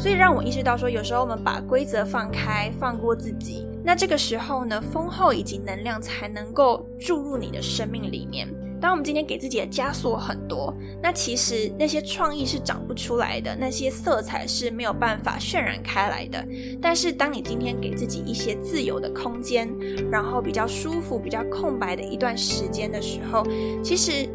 所以让我意识到说，有时候我们把规则放开，放过自己，那这个时候呢，丰厚以及能量才能够注入你的生命里面。当我们今天给自己的枷锁很多，那其实那些创意是长不出来的，那些色彩是没有办法渲染开来的。但是，当你今天给自己一些自由的空间，然后比较舒服、比较空白的一段时间的时候，其实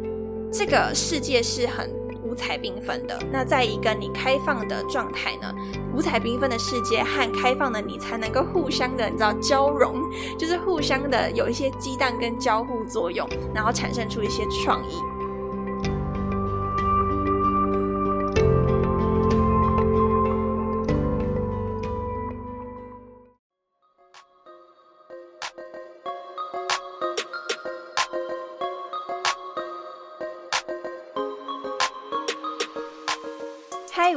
这个世界是很。五彩缤纷的，那在一个你开放的状态呢？五彩缤纷的世界和开放的你才能够互相的，你知道交融，就是互相的有一些激荡跟交互作用，然后产生出一些创意。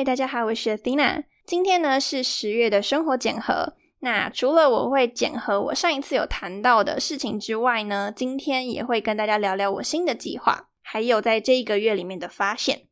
嗨，大家好，我是 Athena。今天呢是十月的生活检核。那除了我会检核我上一次有谈到的事情之外呢，今天也会跟大家聊聊我新的计划，还有在这一个月里面的发现。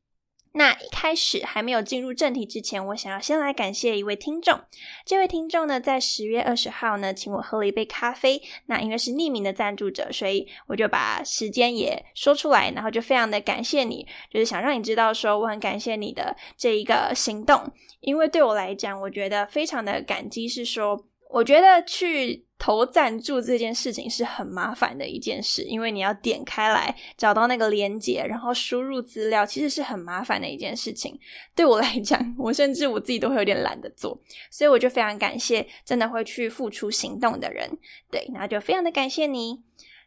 那一开始还没有进入正题之前，我想要先来感谢一位听众。这位听众呢，在十月二十号呢，请我喝了一杯咖啡。那因为是匿名的赞助者，所以我就把时间也说出来，然后就非常的感谢你，就是想让你知道说我很感谢你的这一个行动。因为对我来讲，我觉得非常的感激，是说我觉得去。投赞助这件事情是很麻烦的一件事，因为你要点开来找到那个连接，然后输入资料，其实是很麻烦的一件事情。对我来讲，我甚至我自己都会有点懒得做，所以我就非常感谢真的会去付出行动的人。对，那就非常的感谢你。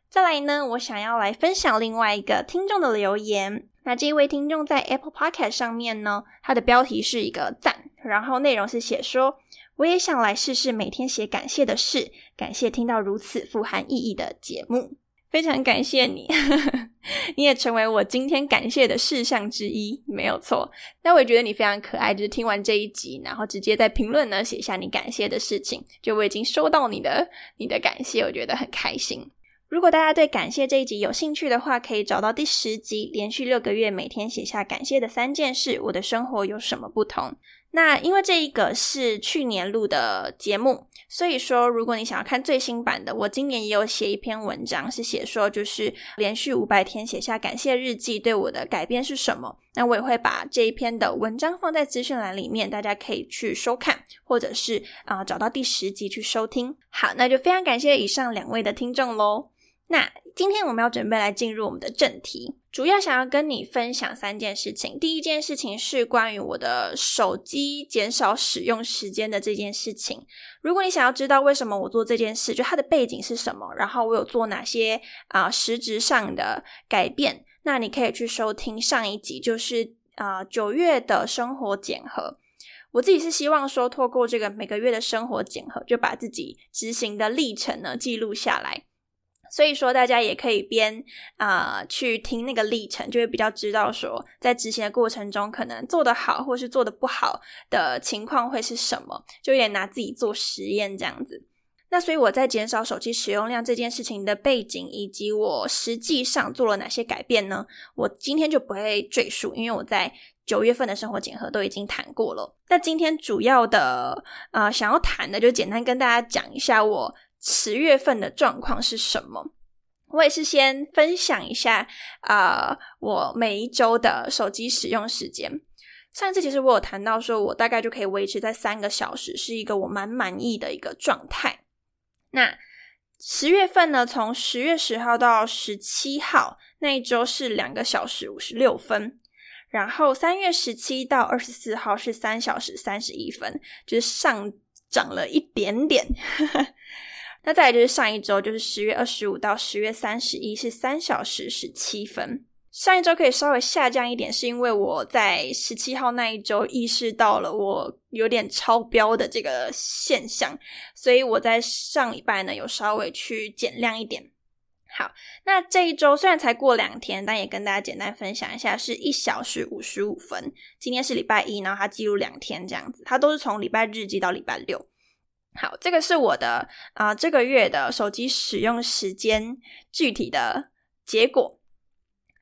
再来呢，我想要来分享另外一个听众的留言。那这一位听众在 Apple Podcast 上面呢，他的标题是一个赞，然后内容是写说。我也想来试试每天写感谢的事，感谢听到如此富含意义的节目，非常感谢你，你也成为我今天感谢的事项之一，没有错。那我也觉得你非常可爱，就是听完这一集，然后直接在评论呢写下你感谢的事情，就我已经收到你的你的感谢，我觉得很开心。如果大家对感谢这一集有兴趣的话，可以找到第十集，连续六个月每天写下感谢的三件事，我的生活有什么不同？那因为这一个是去年录的节目，所以说如果你想要看最新版的，我今年也有写一篇文章，是写说就是连续五百天写下感谢日记对我的改变是什么。那我也会把这一篇的文章放在资讯栏里面，大家可以去收看，或者是啊找到第十集去收听。好，那就非常感谢以上两位的听众喽。那今天我们要准备来进入我们的正题，主要想要跟你分享三件事情。第一件事情是关于我的手机减少使用时间的这件事情。如果你想要知道为什么我做这件事，就它的背景是什么，然后我有做哪些啊实质上的改变，那你可以去收听上一集，就是啊九月的生活检核。我自己是希望说，透过这个每个月的生活检核，就把自己执行的历程呢记录下来。所以说，大家也可以边啊去听那个历程，就会比较知道说，在执行的过程中，可能做得好或是做的不好的情况会是什么，就有点拿自己做实验这样子。那所以我在减少手机使用量这件事情的背景，以及我实际上做了哪些改变呢？我今天就不会赘述，因为我在九月份的生活检核都已经谈过了。那今天主要的呃想要谈的，就简单跟大家讲一下我。十月份的状况是什么？我也是先分享一下啊，我每一周的手机使用时间。上一次其实我有谈到说，我大概就可以维持在三个小时，是一个我蛮满意的一个状态。那十月份呢，从十月十号到十七号那一周是两个小时五十六分，然后三月十七到二十四号是三小时三十一分，就是上涨了一点点。那再来就是上一周，就是十月二十五到十月三十一，是三小时十七分。上一周可以稍微下降一点，是因为我在十七号那一周意识到了我有点超标的这个现象，所以我在上礼拜呢有稍微去减量一点。好，那这一周虽然才过两天，但也跟大家简单分享一下，是一小时五十五分。今天是礼拜一，然后它记录两天这样子，它都是从礼拜日记到礼拜六。好，这个是我的啊这个月的手机使用时间具体的结果。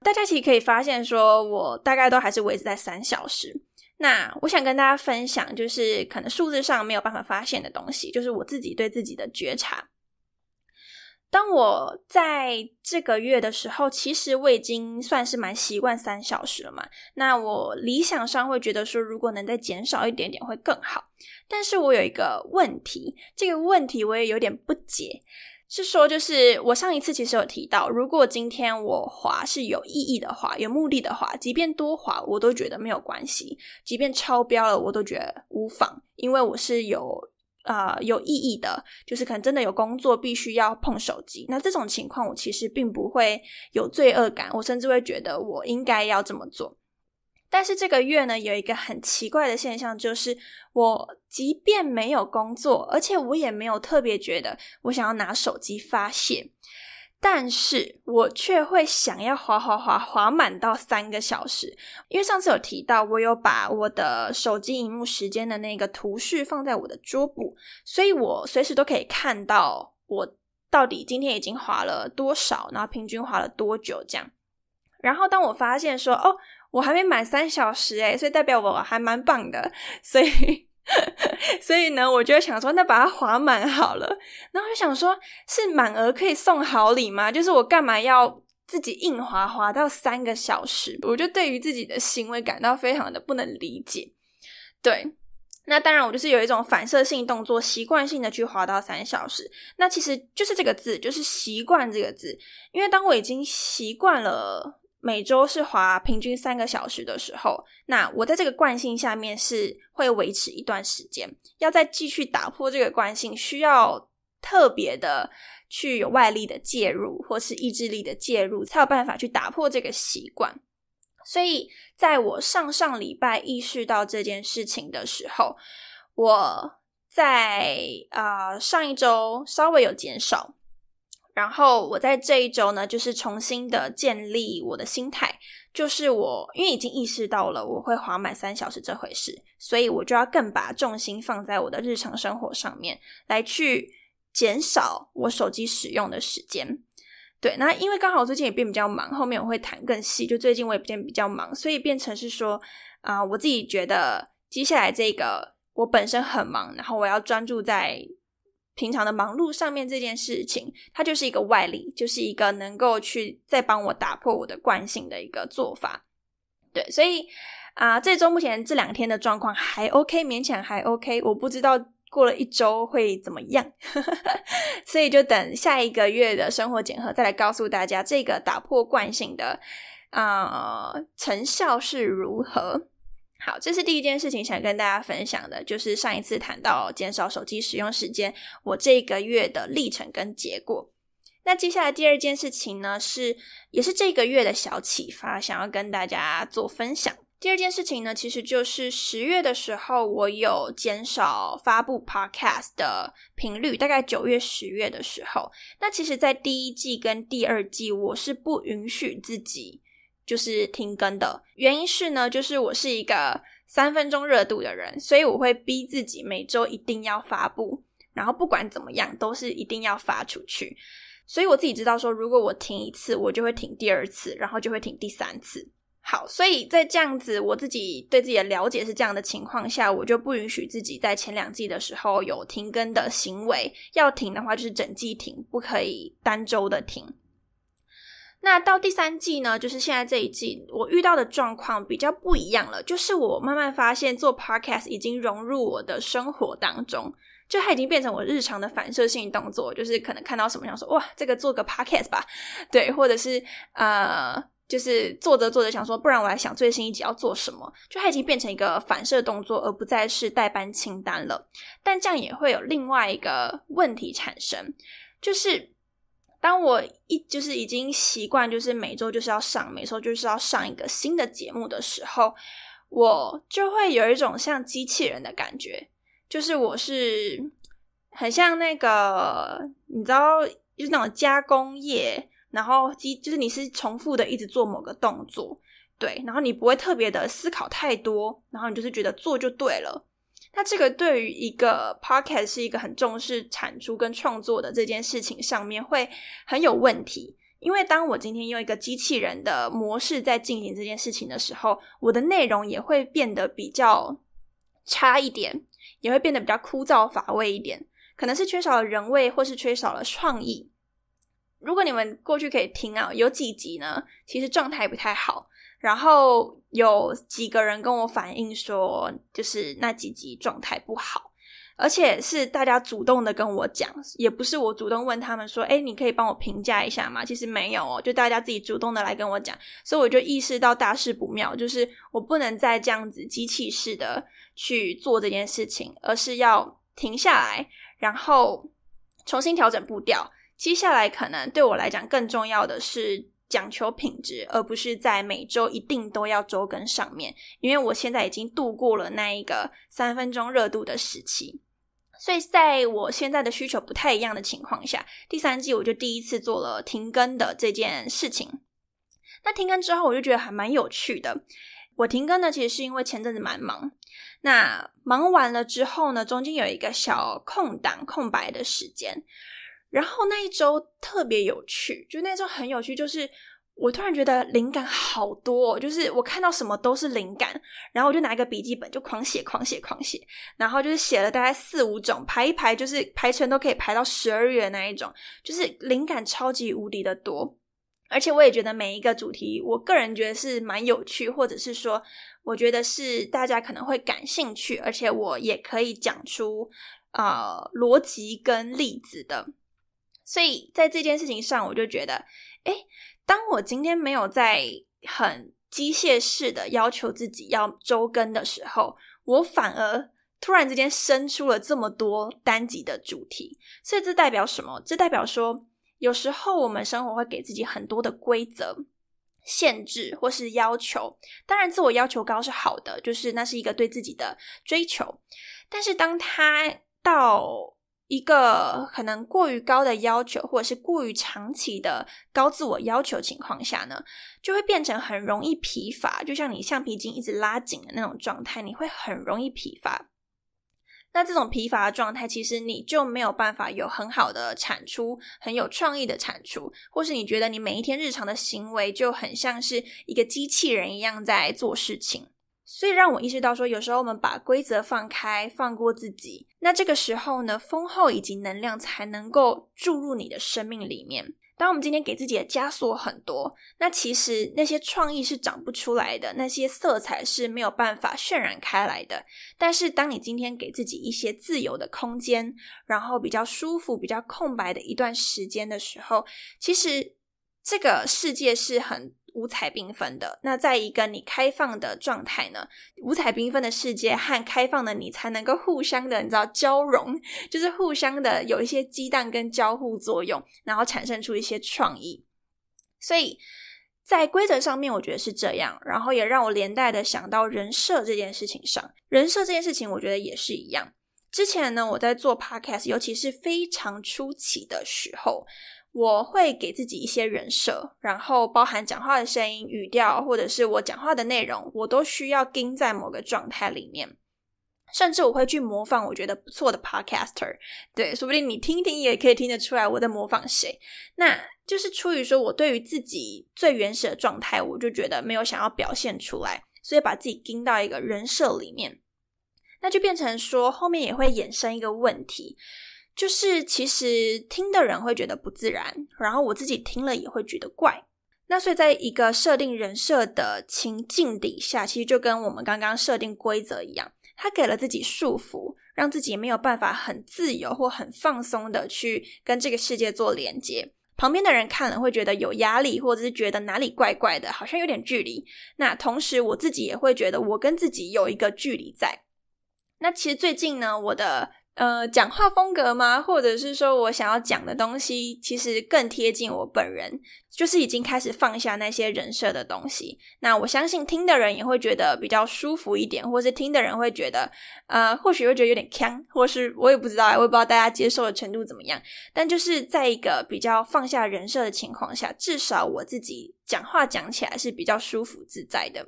大家其实可以发现，说我大概都还是维持在三小时。那我想跟大家分享，就是可能数字上没有办法发现的东西，就是我自己对自己的觉察。当我在这个月的时候，其实我已经算是蛮习惯三小时了嘛。那我理想上会觉得说，如果能再减少一点点会更好。但是我有一个问题，这个问题我也有点不解，是说就是我上一次其实有提到，如果今天我滑是有意义的话，有目的的话，即便多滑我都觉得没有关系，即便超标了我都觉得无妨，因为我是有。啊，有意义的，就是可能真的有工作必须要碰手机，那这种情况我其实并不会有罪恶感，我甚至会觉得我应该要这么做。但是这个月呢，有一个很奇怪的现象，就是我即便没有工作，而且我也没有特别觉得我想要拿手机发泄。但是我却会想要滑滑滑滑满到三个小时，因为上次有提到，我有把我的手机荧幕时间的那个图示放在我的桌布，所以我随时都可以看到我到底今天已经滑了多少，然后平均滑了多久这样。然后当我发现说，哦，我还没满三小时诶，所以代表我还蛮棒的，所以。所以呢，我就想说，那把它划满好了。然后就想说，是满额可以送好礼吗？就是我干嘛要自己硬划划到三个小时？我就对于自己的行为感到非常的不能理解。对，那当然我就是有一种反射性动作，习惯性的去划到三小时。那其实就是这个字，就是习惯这个字。因为当我已经习惯了。每周是滑平均三个小时的时候，那我在这个惯性下面是会维持一段时间。要再继续打破这个惯性，需要特别的去有外力的介入，或是意志力的介入，才有办法去打破这个习惯。所以，在我上上礼拜意识到这件事情的时候，我在啊上一周稍微有减少。然后我在这一周呢，就是重新的建立我的心态，就是我因为已经意识到了我会滑满三小时这回事，所以我就要更把重心放在我的日常生活上面，来去减少我手机使用的时间。对，那因为刚好最近也变比较忙，后面我会谈更细。就最近我也变比较忙，所以变成是说啊，我自己觉得接下来这个我本身很忙，然后我要专注在。平常的忙碌上面这件事情，它就是一个外力，就是一个能够去再帮我打破我的惯性的一个做法。对，所以啊，这周目前这两天的状况还 OK，勉强还 OK。我不知道过了一周会怎么样，所以就等下一个月的生活检核再来告诉大家这个打破惯性的啊成效是如何。好，这是第一件事情想跟大家分享的，就是上一次谈到减少手机使用时间，我这个月的历程跟结果。那接下来第二件事情呢，是也是这个月的小启发，想要跟大家做分享。第二件事情呢，其实就是十月的时候，我有减少发布 podcast 的频率，大概九月、十月的时候。那其实，在第一季跟第二季，我是不允许自己。就是停更的原因是呢，就是我是一个三分钟热度的人，所以我会逼自己每周一定要发布，然后不管怎么样都是一定要发出去。所以我自己知道说，如果我停一次，我就会停第二次，然后就会停第三次。好，所以在这样子我自己对自己的了解是这样的情况下，我就不允许自己在前两季的时候有停更的行为。要停的话，就是整季停，不可以单周的停。那到第三季呢，就是现在这一季，我遇到的状况比较不一样了。就是我慢慢发现，做 podcast 已经融入我的生活当中，就它已经变成我日常的反射性动作。就是可能看到什么，想说哇，这个做个 podcast 吧，对，或者是呃，就是做着做着想说，不然我来想最新一集要做什么。就它已经变成一个反射动作，而不再是代班清单了。但这样也会有另外一个问题产生，就是。当我一就是已经习惯，就是每周就是要上，每周就是要上一个新的节目的时候，我就会有一种像机器人的感觉，就是我是很像那个，你知道，就是那种加工业，然后机就是你是重复的一直做某个动作，对，然后你不会特别的思考太多，然后你就是觉得做就对了。那这个对于一个 podcast 是一个很重视产出跟创作的这件事情上面会很有问题，因为当我今天用一个机器人的模式在进行这件事情的时候，我的内容也会变得比较差一点，也会变得比较枯燥乏味一点，可能是缺少了人味，或是缺少了创意。如果你们过去可以听啊，有几集呢，其实状态不太好。然后有几个人跟我反映说，就是那几集状态不好，而且是大家主动的跟我讲，也不是我主动问他们说，哎，你可以帮我评价一下吗？其实没有哦，就大家自己主动的来跟我讲，所以我就意识到大事不妙，就是我不能再这样子机器式的去做这件事情，而是要停下来，然后重新调整步调。接下来可能对我来讲更重要的是。讲求品质，而不是在每周一定都要周更上面。因为我现在已经度过了那一个三分钟热度的时期，所以在我现在的需求不太一样的情况下，第三季我就第一次做了停更的这件事情。那停更之后，我就觉得还蛮有趣的。我停更呢，其实是因为前阵子蛮忙。那忙完了之后呢，中间有一个小空档、空白的时间。然后那一周特别有趣，就那周很有趣，就是我突然觉得灵感好多，哦就是我看到什么都是灵感，然后我就拿一个笔记本就狂写、狂写、狂写，然后就是写了大概四五种，排一排就是排成都可以排到十二月那一种，就是灵感超级无敌的多，而且我也觉得每一个主题，我个人觉得是蛮有趣，或者是说我觉得是大家可能会感兴趣，而且我也可以讲出啊逻辑跟例子的。所以在这件事情上，我就觉得，哎，当我今天没有在很机械式的要求自己要周更的时候，我反而突然之间生出了这么多单集的主题。所以这代表什么？这代表说，有时候我们生活会给自己很多的规则、限制或是要求。当然，自我要求高是好的，就是那是一个对自己的追求。但是当他到一个可能过于高的要求，或者是过于长期的高自我要求情况下呢，就会变成很容易疲乏，就像你橡皮筋一直拉紧的那种状态，你会很容易疲乏。那这种疲乏的状态，其实你就没有办法有很好的产出，很有创意的产出，或是你觉得你每一天日常的行为就很像是一个机器人一样在做事情。所以让我意识到，说有时候我们把规则放开，放过自己，那这个时候呢，丰厚以及能量才能够注入你的生命里面。当我们今天给自己的枷锁很多，那其实那些创意是长不出来的，那些色彩是没有办法渲染开来的。但是，当你今天给自己一些自由的空间，然后比较舒服、比较空白的一段时间的时候，其实这个世界是很。五彩缤纷的，那在一个你开放的状态呢？五彩缤纷的世界和开放的你才能够互相的，你知道交融，就是互相的有一些激荡跟交互作用，然后产生出一些创意。所以在规则上面，我觉得是这样，然后也让我连带的想到人设这件事情上，人设这件事情，我觉得也是一样。之前呢，我在做 podcast，尤其是非常初期的时候。我会给自己一些人设，然后包含讲话的声音、语调，或者是我讲话的内容，我都需要盯在某个状态里面。甚至我会去模仿我觉得不错的 podcaster，对，说不定你听听也可以听得出来我在模仿谁。那就是出于说我对于自己最原始的状态，我就觉得没有想要表现出来，所以把自己盯到一个人设里面，那就变成说后面也会衍生一个问题。就是其实听的人会觉得不自然，然后我自己听了也会觉得怪。那所以在一个设定人设的情境底下，其实就跟我们刚刚设定规则一样，他给了自己束缚，让自己没有办法很自由或很放松的去跟这个世界做连接。旁边的人看了会觉得有压力，或者是觉得哪里怪怪的，好像有点距离。那同时我自己也会觉得我跟自己有一个距离在。那其实最近呢，我的。呃，讲话风格吗？或者是说我想要讲的东西，其实更贴近我本人，就是已经开始放下那些人设的东西。那我相信听的人也会觉得比较舒服一点，或是听的人会觉得，呃，或许会觉得有点呛，或是我也不知道，我也不知道大家接受的程度怎么样。但就是在一个比较放下人设的情况下，至少我自己讲话讲起来是比较舒服自在的。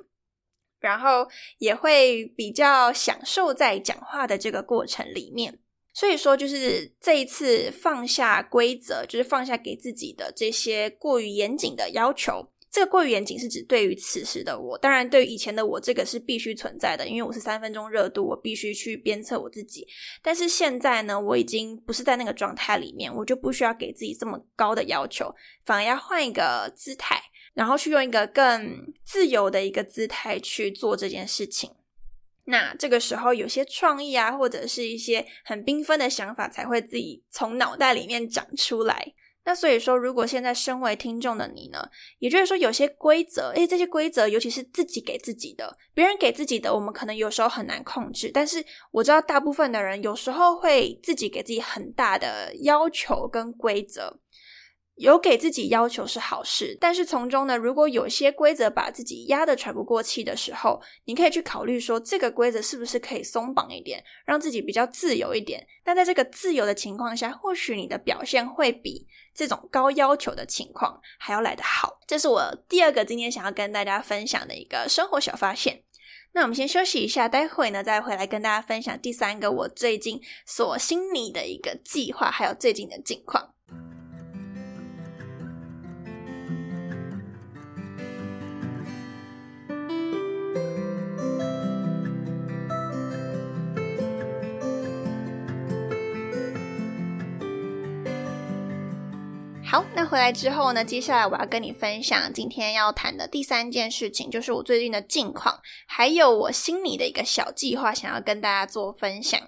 然后也会比较享受在讲话的这个过程里面，所以说就是这一次放下规则，就是放下给自己的这些过于严谨的要求。这个过于严谨是指对于此时的我，当然对于以前的我，这个是必须存在的，因为我是三分钟热度，我必须去鞭策我自己。但是现在呢，我已经不是在那个状态里面，我就不需要给自己这么高的要求，反而要换一个姿态。然后去用一个更自由的一个姿态去做这件事情，那这个时候有些创意啊，或者是一些很缤纷的想法才会自己从脑袋里面长出来。那所以说，如果现在身为听众的你呢，也就是说有些规则，诶，这些规则尤其是自己给自己的，别人给自己的，我们可能有时候很难控制。但是我知道大部分的人有时候会自己给自己很大的要求跟规则。有给自己要求是好事，但是从中呢，如果有些规则把自己压得喘不过气的时候，你可以去考虑说，这个规则是不是可以松绑一点，让自己比较自由一点。那在这个自由的情况下，或许你的表现会比这种高要求的情况还要来得好。这是我第二个今天想要跟大家分享的一个生活小发现。那我们先休息一下，待会呢再回来跟大家分享第三个我最近所心里的一个计划，还有最近的近况。好，那回来之后呢？接下来我要跟你分享今天要谈的第三件事情，就是我最近的近况，还有我心里的一个小计划，想要跟大家做分享。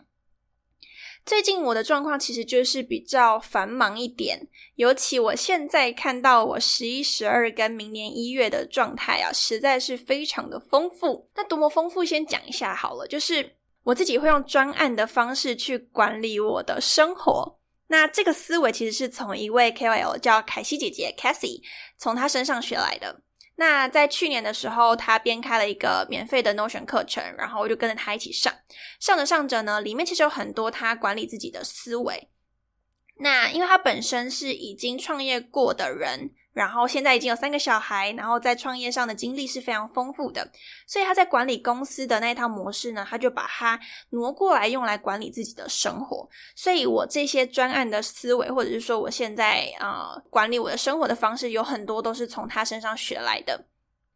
最近我的状况其实就是比较繁忙一点，尤其我现在看到我十一、十二跟明年一月的状态啊，实在是非常的丰富。那多么丰富，先讲一下好了，就是我自己会用专案的方式去管理我的生活。那这个思维其实是从一位 KOL 叫凯西姐姐 Cassie 从她身上学来的。那在去年的时候，她编开了一个免费的 Notion 课程，然后我就跟着她一起上。上着上着呢，里面其实有很多她管理自己的思维。那因为她本身是已经创业过的人。然后现在已经有三个小孩，然后在创业上的经历是非常丰富的，所以他在管理公司的那一套模式呢，他就把它挪过来用来管理自己的生活。所以我这些专案的思维，或者是说我现在啊管理我的生活的方式，有很多都是从他身上学来的。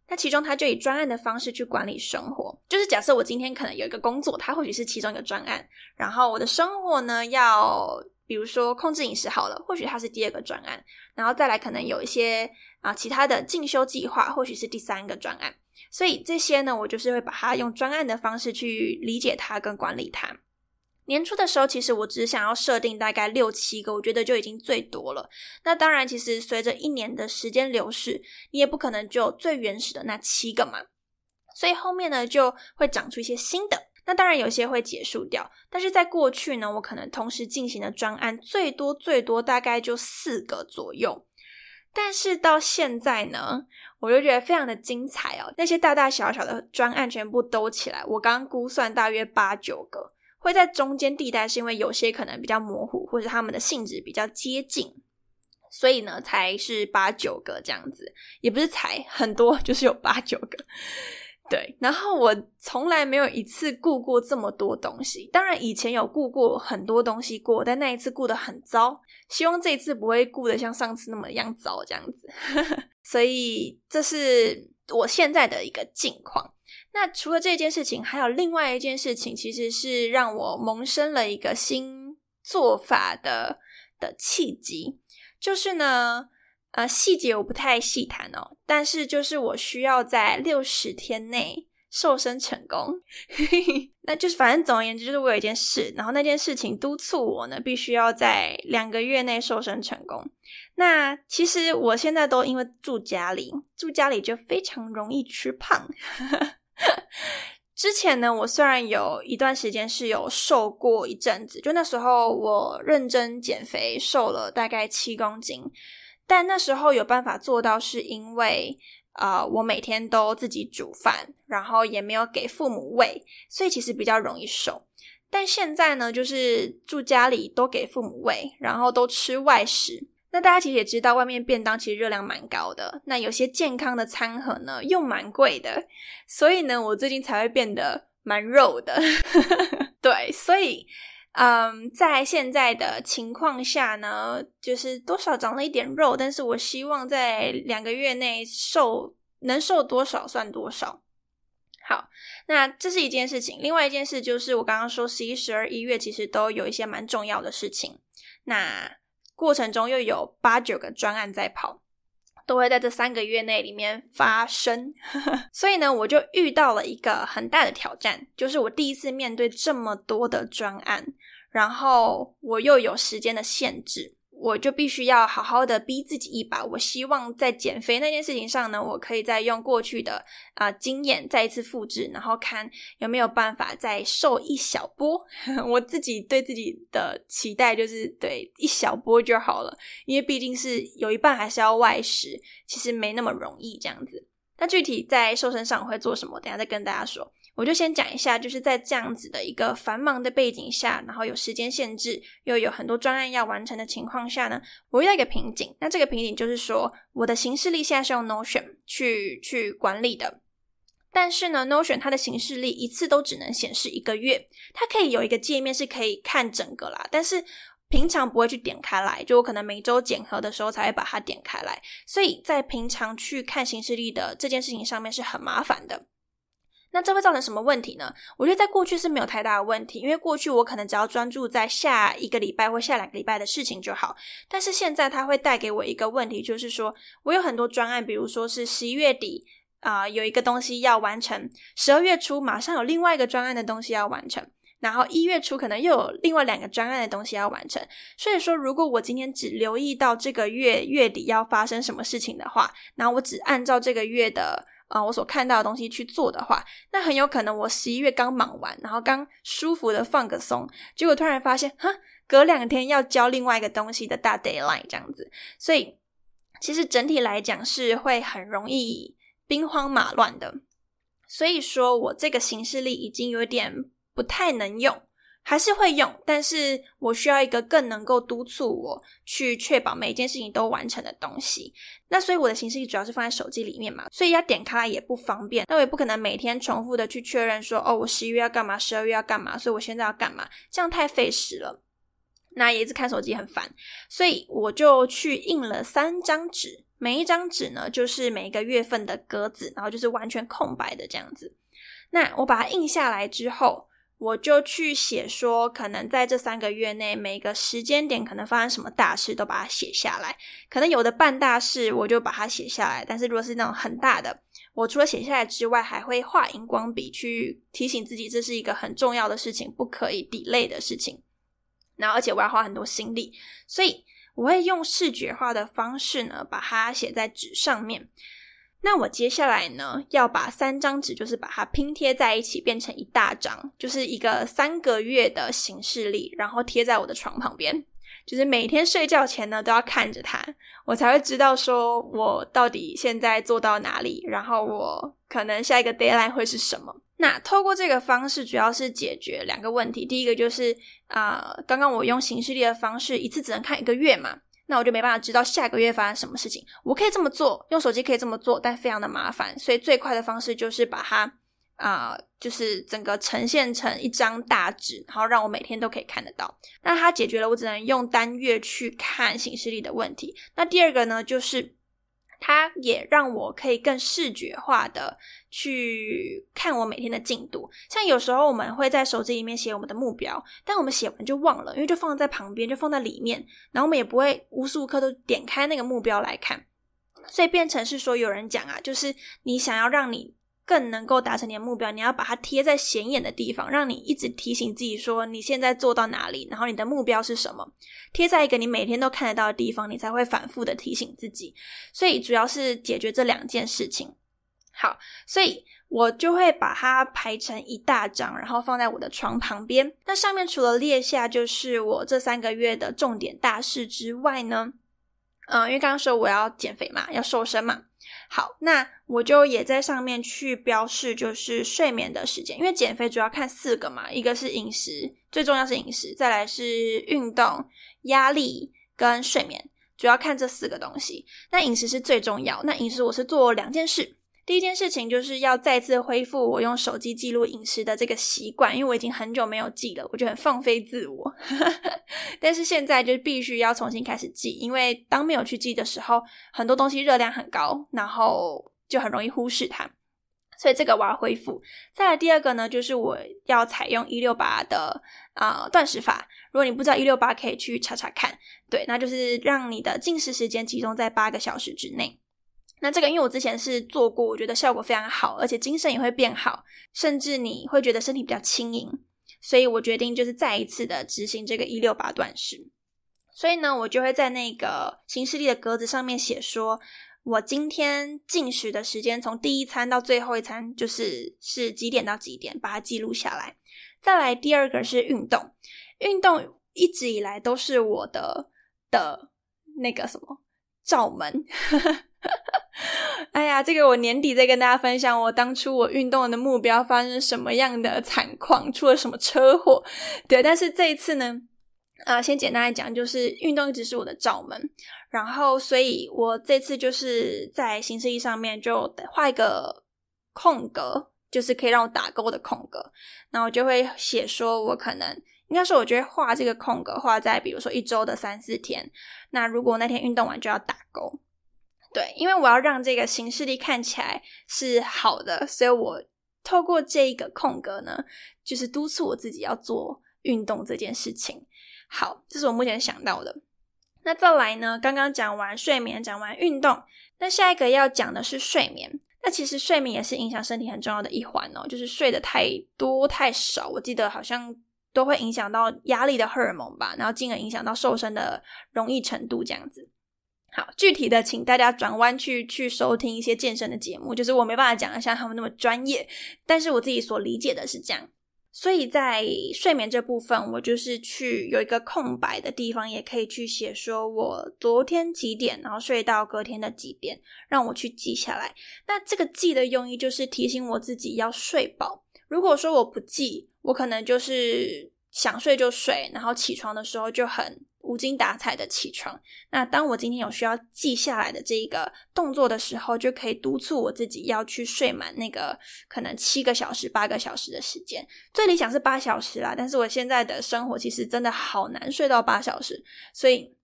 那其中他就以专案的方式去管理生活，就是假设我今天可能有一个工作，它或许是其中一个专案，然后我的生活呢要。比如说控制饮食好了，或许它是第二个专案，然后再来可能有一些啊其他的进修计划，或许是第三个专案。所以这些呢，我就是会把它用专案的方式去理解它跟管理它。年初的时候，其实我只想要设定大概六七个，我觉得就已经最多了。那当然，其实随着一年的时间流逝，你也不可能就最原始的那七个嘛。所以后面呢，就会长出一些新的。那当然有些会结束掉，但是在过去呢，我可能同时进行的专案最多最多大概就四个左右。但是到现在呢，我就觉得非常的精彩哦。那些大大小小的专案全部都起来，我刚估算大约八九个，会在中间地带，是因为有些可能比较模糊，或者他们的性质比较接近，所以呢才是八九个这样子，也不是才很多，就是有八九个。对，然后我从来没有一次顾过这么多东西。当然，以前有顾过很多东西过，但那一次顾得很糟。希望这一次不会顾得像上次那么样糟这样子。所以，这是我现在的一个境况。那除了这件事情，还有另外一件事情，其实是让我萌生了一个新做法的的契机，就是呢。呃，细节我不太细谈哦，但是就是我需要在六十天内瘦身成功，那就是反正总而言之，就是我有一件事，然后那件事情督促我呢，必须要在两个月内瘦身成功。那其实我现在都因为住家里，住家里就非常容易吃胖。之前呢，我虽然有一段时间是有瘦过一阵子，就那时候我认真减肥，瘦了大概七公斤，但那时候有办法做到，是因为呃，我每天都自己煮饭，然后也没有给父母喂，所以其实比较容易瘦。但现在呢，就是住家里都给父母喂，然后都吃外食。那大家其实也知道，外面便当其实热量蛮高的。那有些健康的餐盒呢，又蛮贵的。所以呢，我最近才会变得蛮肉的。对，所以，嗯，在现在的情况下呢，就是多少长了一点肉，但是我希望在两个月内瘦，能瘦多少算多少。好，那这是一件事情。另外一件事就是，我刚刚说十一、十二、一月其实都有一些蛮重要的事情。那过程中又有八九个专案在跑，都会在这三个月内里面发生，所以呢，我就遇到了一个很大的挑战，就是我第一次面对这么多的专案，然后我又有时间的限制。我就必须要好好的逼自己一把。我希望在减肥那件事情上呢，我可以再用过去的啊经验再一次复制，然后看有没有办法再瘦一小波。我自己对自己的期待就是对一小波就好了，因为毕竟是有一半还是要外食，其实没那么容易这样子。那具体在瘦身上会做什么？等下再跟大家说。我就先讲一下，就是在这样子的一个繁忙的背景下，然后有时间限制，又有很多专案要完成的情况下呢，我遇到一个瓶颈。那这个瓶颈就是说，我的行事历现在是用 Notion 去去管理的，但是呢，Notion 它的行事历一次都只能显示一个月，它可以有一个界面是可以看整个啦，但是平常不会去点开来，就我可能每周检核的时候才会把它点开来，所以在平常去看行事历的这件事情上面是很麻烦的。那这会造成什么问题呢？我觉得在过去是没有太大的问题，因为过去我可能只要专注在下一个礼拜或下两个礼拜的事情就好。但是现在它会带给我一个问题，就是说我有很多专案，比如说是十一月底啊有一个东西要完成，十二月初马上有另外一个专案的东西要完成，然后一月初可能又有另外两个专案的东西要完成。所以说，如果我今天只留意到这个月月底要发生什么事情的话，那我只按照这个月的。啊，我所看到的东西去做的话，那很有可能我十一月刚忙完，然后刚舒服的放个松，结果突然发现，哈，隔两天要交另外一个东西的大 deadline 这样子，所以其实整体来讲是会很容易兵荒马乱的。所以说我这个形式力已经有点不太能用。还是会用，但是我需要一个更能够督促我去确保每一件事情都完成的东西。那所以我的形式主要是放在手机里面嘛，所以要点开来也不方便。那我也不可能每天重复的去确认说，哦，我十一月要干嘛，十二月要干嘛，所以我现在要干嘛，这样太费时了。那也一直看手机很烦，所以我就去印了三张纸，每一张纸呢就是每一个月份的格子，然后就是完全空白的这样子。那我把它印下来之后。我就去写说，可能在这三个月内，每个时间点可能发生什么大事，都把它写下来。可能有的办大事，我就把它写下来。但是如果是那种很大的，我除了写下来之外，还会画荧光笔去提醒自己，这是一个很重要的事情，不可以 delay 的事情。然后，而且我要花很多心力，所以我会用视觉化的方式呢，把它写在纸上面。那我接下来呢，要把三张纸，就是把它拼贴在一起，变成一大张，就是一个三个月的形式力，然后贴在我的床旁边，就是每天睡觉前呢都要看着它，我才会知道说我到底现在做到哪里，然后我可能下一个 deadline 会是什么。那透过这个方式，主要是解决两个问题，第一个就是啊，刚刚我用形式力的方式，一次只能看一个月嘛。那我就没办法知道下个月发生什么事情。我可以这么做，用手机可以这么做，但非常的麻烦。所以最快的方式就是把它啊，就是整个呈现成一张大纸，然后让我每天都可以看得到。那它解决了我只能用单月去看形式力的问题。那第二个呢，就是。它也让我可以更视觉化的去看我每天的进度。像有时候我们会在手机里面写我们的目标，但我们写完就忘了，因为就放在旁边，就放在里面，然后我们也不会无时无刻都点开那个目标来看，所以变成是说有人讲啊，就是你想要让你。更能够达成你的目标，你要把它贴在显眼的地方，让你一直提醒自己说你现在做到哪里，然后你的目标是什么，贴在一个你每天都看得到的地方，你才会反复的提醒自己。所以主要是解决这两件事情。好，所以我就会把它排成一大张，然后放在我的床旁边。那上面除了列下就是我这三个月的重点大事之外呢，嗯，因为刚刚说我要减肥嘛，要瘦身嘛。好，那我就也在上面去标示，就是睡眠的时间，因为减肥主要看四个嘛，一个是饮食，最重要是饮食，再来是运动、压力跟睡眠，主要看这四个东西。那饮食是最重要，那饮食我是做两件事。第一件事情就是要再次恢复我用手机记录饮食的这个习惯，因为我已经很久没有记了，我就很放飞自我。但是现在就必须要重新开始记，因为当没有去记的时候，很多东西热量很高，然后就很容易忽视它。所以这个我要恢复。再来第二个呢，就是我要采用一六八的啊断食法。如果你不知道一六八，可以去查查看。对，那就是让你的进食时间集中在八个小时之内。那这个，因为我之前是做过，我觉得效果非常好，而且精神也会变好，甚至你会觉得身体比较轻盈，所以我决定就是再一次的执行这个一六八断食。所以呢，我就会在那个行事历的格子上面写说，我今天进食的时间从第一餐到最后一餐，就是是几点到几点，把它记录下来。再来第二个是运动，运动一直以来都是我的的那个什么罩门。哎呀，这个我年底再跟大家分享，我当初我运动的目标发生什么样的惨况，出了什么车祸。对，但是这一次呢，啊，先简单来讲，就是运动一直是我的罩门，然后所以我这次就是在行事历上面就画一个空格，就是可以让我打勾的空格，那我就会写说，我可能应该说，我觉得画这个空格画在比如说一周的三四天，那如果那天运动完就要打勾。对，因为我要让这个形式力看起来是好的，所以我透过这一个空格呢，就是督促我自己要做运动这件事情。好，这是我目前想到的。那再来呢？刚刚讲完睡眠，讲完运动，那下一个要讲的是睡眠。那其实睡眠也是影响身体很重要的一环哦，就是睡得太多太少，我记得好像都会影响到压力的荷尔蒙吧，然后进而影响到瘦身的容易程度这样子。好，具体的，请大家转弯去去收听一些健身的节目，就是我没办法讲的像他们那么专业，但是我自己所理解的是这样。所以在睡眠这部分，我就是去有一个空白的地方，也可以去写说我昨天几点，然后睡到隔天的几点，让我去记下来。那这个记的用意就是提醒我自己要睡饱。如果说我不记，我可能就是想睡就睡，然后起床的时候就很。无精打采的起床，那当我今天有需要记下来的这一个动作的时候，就可以督促我自己要去睡满那个可能七个小时、八个小时的时间。最理想是八小时啦，但是我现在的生活其实真的好难睡到八小时，所以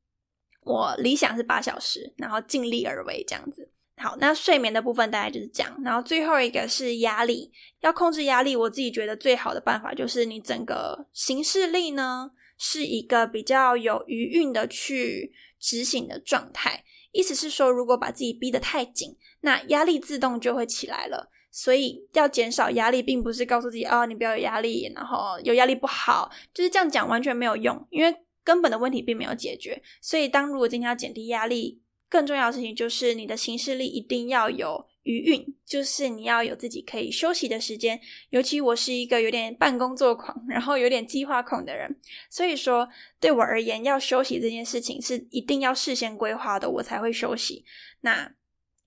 我理想是八小时，然后尽力而为这样子。好，那睡眠的部分大概就是这样。然后最后一个是压力，要控制压力，我自己觉得最好的办法就是你整个行事力呢。是一个比较有余韵的去执行的状态，意思是说，如果把自己逼得太紧，那压力自动就会起来了。所以要减少压力，并不是告诉自己哦，你不要有压力，然后有压力不好，就是这样讲完全没有用，因为根本的问题并没有解决。所以，当如果今天要减低压力，更重要的事情就是你的行事力一定要有。余韵就是你要有自己可以休息的时间，尤其我是一个有点半工作狂，然后有点计划控的人，所以说对我而言，要休息这件事情是一定要事先规划的，我才会休息。那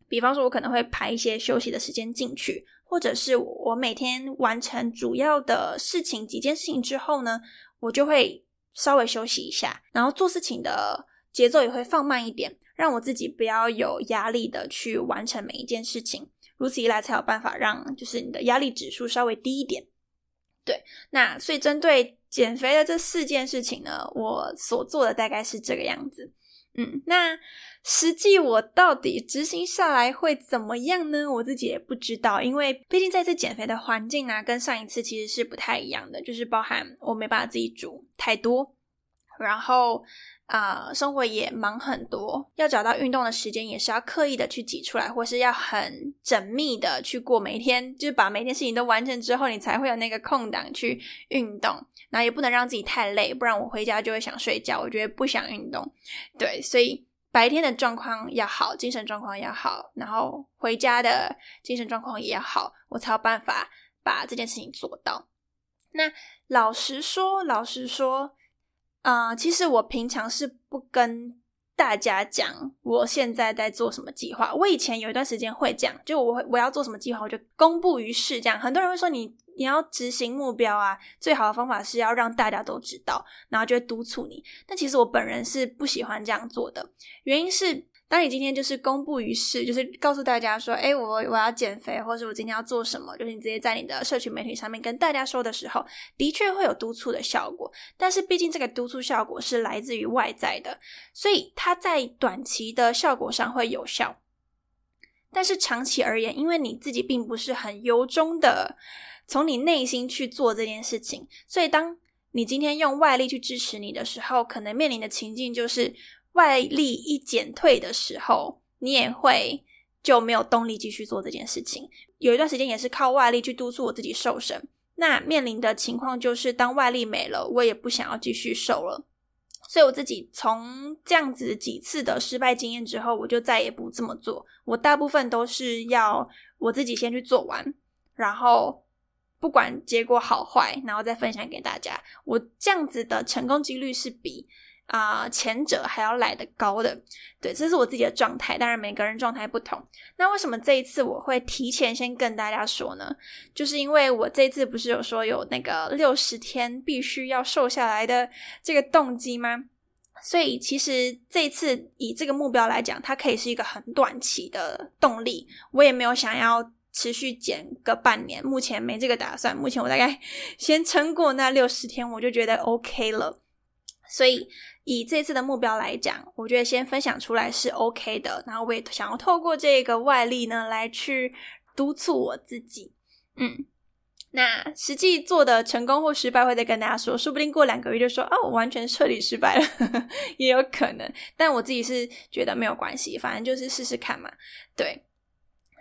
比方说，我可能会排一些休息的时间进去，或者是我每天完成主要的事情几件事情之后呢，我就会稍微休息一下，然后做事情的节奏也会放慢一点。让我自己不要有压力的去完成每一件事情，如此一来才有办法让就是你的压力指数稍微低一点。对，那所以针对减肥的这四件事情呢，我所做的大概是这个样子。嗯，那实际我到底执行下来会怎么样呢？我自己也不知道，因为毕竟在这减肥的环境呢，跟上一次其实是不太一样的，就是包含我没办法自己煮太多，然后。啊，生活也忙很多，要找到运动的时间也是要刻意的去挤出来，或是要很缜密的去过每一天，就是把每一件事情都完成之后，你才会有那个空档去运动。然后也不能让自己太累，不然我回家就会想睡觉，我觉得不想运动。对，所以。白天的状况要好，精神状况要好，然后回家的精神状况也要好，我才有办法把这件事情做到。那老实说，老实说，啊，其实我平常是不跟大家讲我现在在做什么计划。我以前有一段时间会讲，就我我要做什么计划，我就公布于世。这样很多人会说你。你要执行目标啊，最好的方法是要让大家都知道，然后就会督促你。但其实我本人是不喜欢这样做的，原因是当你今天就是公布于世，就是告诉大家说，哎，我我要减肥，或者我今天要做什么，就是你直接在你的社群媒体上面跟大家说的时候，的确会有督促的效果。但是毕竟这个督促效果是来自于外在的，所以它在短期的效果上会有效，但是长期而言，因为你自己并不是很由衷的。从你内心去做这件事情，所以当你今天用外力去支持你的时候，可能面临的情境就是外力一减退的时候，你也会就没有动力继续做这件事情。有一段时间也是靠外力去督促我自己瘦身，那面临的情况就是当外力没了，我也不想要继续瘦了。所以我自己从这样子几次的失败经验之后，我就再也不这么做。我大部分都是要我自己先去做完，然后。不管结果好坏，然后再分享给大家。我这样子的成功几率是比啊前者还要来的高的。对，这是我自己的状态。当然，每个人状态不同。那为什么这一次我会提前先跟大家说呢？就是因为我这次不是有说有那个六十天必须要瘦下来的这个动机吗？所以其实这次以这个目标来讲，它可以是一个很短期的动力。我也没有想要。持续减个半年，目前没这个打算。目前我大概先撑过那六十天，我就觉得 OK 了。所以以这次的目标来讲，我觉得先分享出来是 OK 的。然后我也想要透过这个外力呢，来去督促我自己。嗯，那实际做的成功或失败，会再跟大家说。说不定过两个月就说啊，我完全彻底失败了，也有可能。但我自己是觉得没有关系，反正就是试试看嘛。对。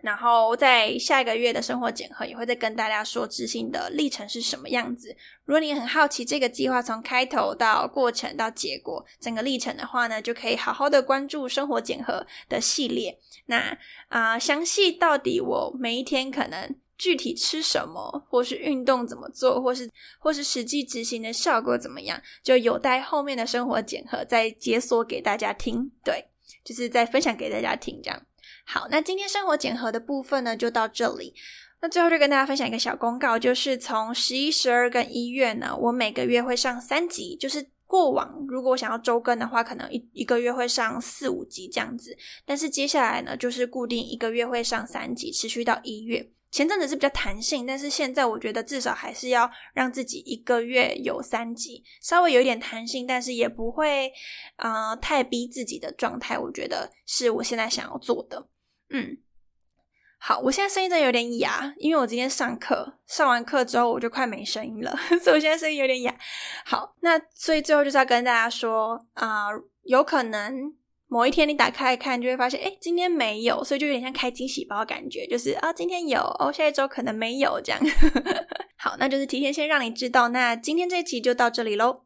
然后在下一个月的生活检核也会再跟大家说执行的历程是什么样子。如果你很好奇这个计划从开头到过程到结果整个历程的话呢，就可以好好的关注生活检核的系列。那啊，详细到底我每一天可能具体吃什么，或是运动怎么做，或是或是实际执行的效果怎么样，就有待后面的生活检核再解锁给大家听。对，就是再分享给大家听这样。好，那今天生活检核的部分呢，就到这里。那最后就跟大家分享一个小公告，就是从十一、十二跟一月呢，我每个月会上三集。就是过往如果我想要周更的话，可能一一个月会上四五集这样子。但是接下来呢，就是固定一个月会上三集，持续到一月。前阵子是比较弹性，但是现在我觉得至少还是要让自己一个月有三集，稍微有一点弹性，但是也不会啊太逼自己的状态。我觉得是我现在想要做的。嗯，好，我现在声音真的有点哑，因为我今天上课上完课之后我就快没声音了，所以我现在声音有点哑。好，那所以最后就是要跟大家说啊，有可能某一天你打开看，就会发现，哎，今天没有，所以就有点像开惊喜包的感觉，就是啊，今天有，哦，下一周可能没有这样。好，那就是提前先让你知道，那今天这一期就到这里喽。